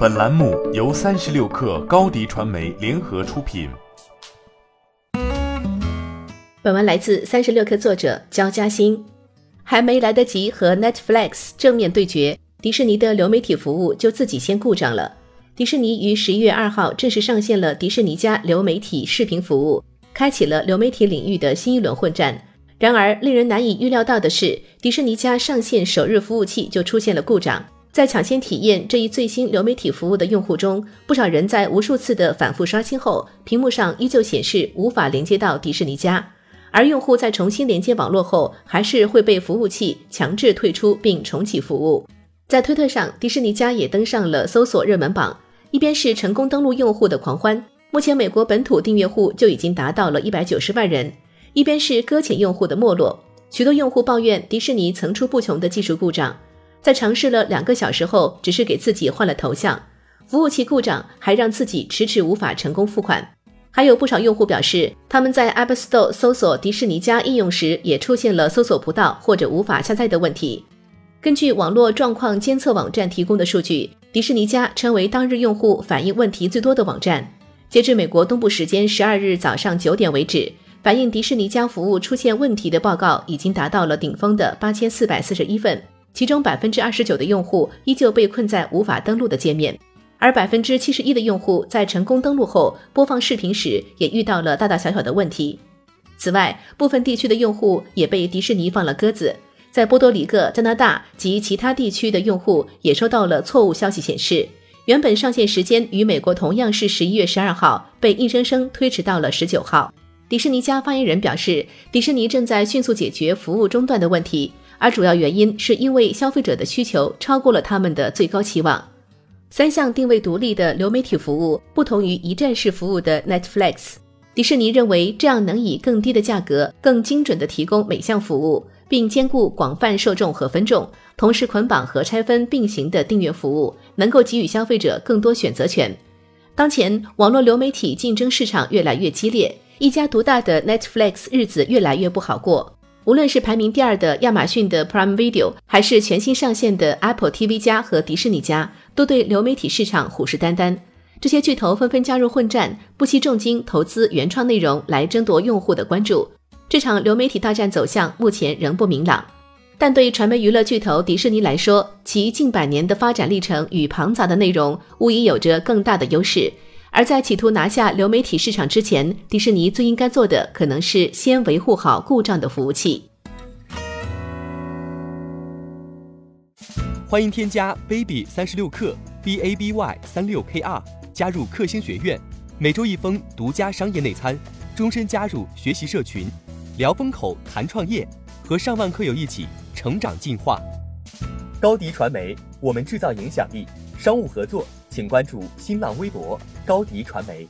本栏目由三十六氪高低传媒联合出品。本文来自三十六氪作者焦嘉欣。还没来得及和 Netflix 正面对决，迪士尼的流媒体服务就自己先故障了。迪士尼于十一月二号正式上线了迪士尼家流媒体视频服务，开启了流媒体领域的新一轮混战。然而，令人难以预料到的是，迪士尼家上线首日服务器就出现了故障。在抢先体验这一最新流媒体服务的用户中，不少人在无数次的反复刷新后，屏幕上依旧显示无法连接到迪士尼家。而用户在重新连接网络后，还是会被服务器强制退出并重启服务。在推特上，迪士尼家也登上了搜索热门榜。一边是成功登录用户的狂欢，目前美国本土订阅户就已经达到了一百九十万人；一边是搁浅用户的没落，许多用户抱怨迪士尼层出不穷的技术故障，在尝试了两个小时后，只是给自己换了头像，服务器故障还让自己迟迟无法成功付款。还有不少用户表示，他们在 App Store 搜索迪士尼家应用时，也出现了搜索不到或者无法下载的问题。根据网络状况监测网站提供的数据。迪士尼家成为当日用户反映问题最多的网站。截至美国东部时间十二日早上九点为止，反映迪士尼家服务出现问题的报告已经达到了顶峰的八千四百四十一份，其中百分之二十九的用户依旧被困在无法登录的界面，而百分之七十一的用户在成功登录后播放视频时也遇到了大大小小的问题。此外，部分地区的用户也被迪士尼放了鸽子。在波多黎各、加拿大及其他地区的用户也收到了错误消息，显示原本上线时间与美国同样是十一月十二号，被硬生生推迟到了十九号。迪士尼家发言人表示，迪士尼正在迅速解决服务中断的问题，而主要原因是因为消费者的需求超过了他们的最高期望。三项定位独立的流媒体服务不同于一站式服务的 Netflix，迪士尼认为这样能以更低的价格、更精准地提供每项服务。并兼顾广泛受众和分众，同时捆绑和拆分并行的订阅服务，能够给予消费者更多选择权。当前网络流媒体竞争市场越来越激烈，一家独大的 Netflix 日子越来越不好过。无论是排名第二的亚马逊的 Prime Video，还是全新上线的 Apple TV 加和迪士尼加，都对流媒体市场虎视眈眈。这些巨头纷纷加入混战，不惜重金投资原创内容来争夺用户的关注。这场流媒体大战走向目前仍不明朗，但对传媒娱乐巨头迪士尼来说，其近百年的发展历程与庞杂的内容无疑有着更大的优势。而在企图拿下流媒体市场之前，迪士尼最应该做的可能是先维护好故障的服务器。欢迎添加 baby 三十六克 b a b y 三六 k r 加入克星学院，每周一封独家商业内参，终身加入学习社群。聊风口，谈创业，和上万客友一起成长进化。高迪传媒，我们制造影响力。商务合作，请关注新浪微博高迪传媒。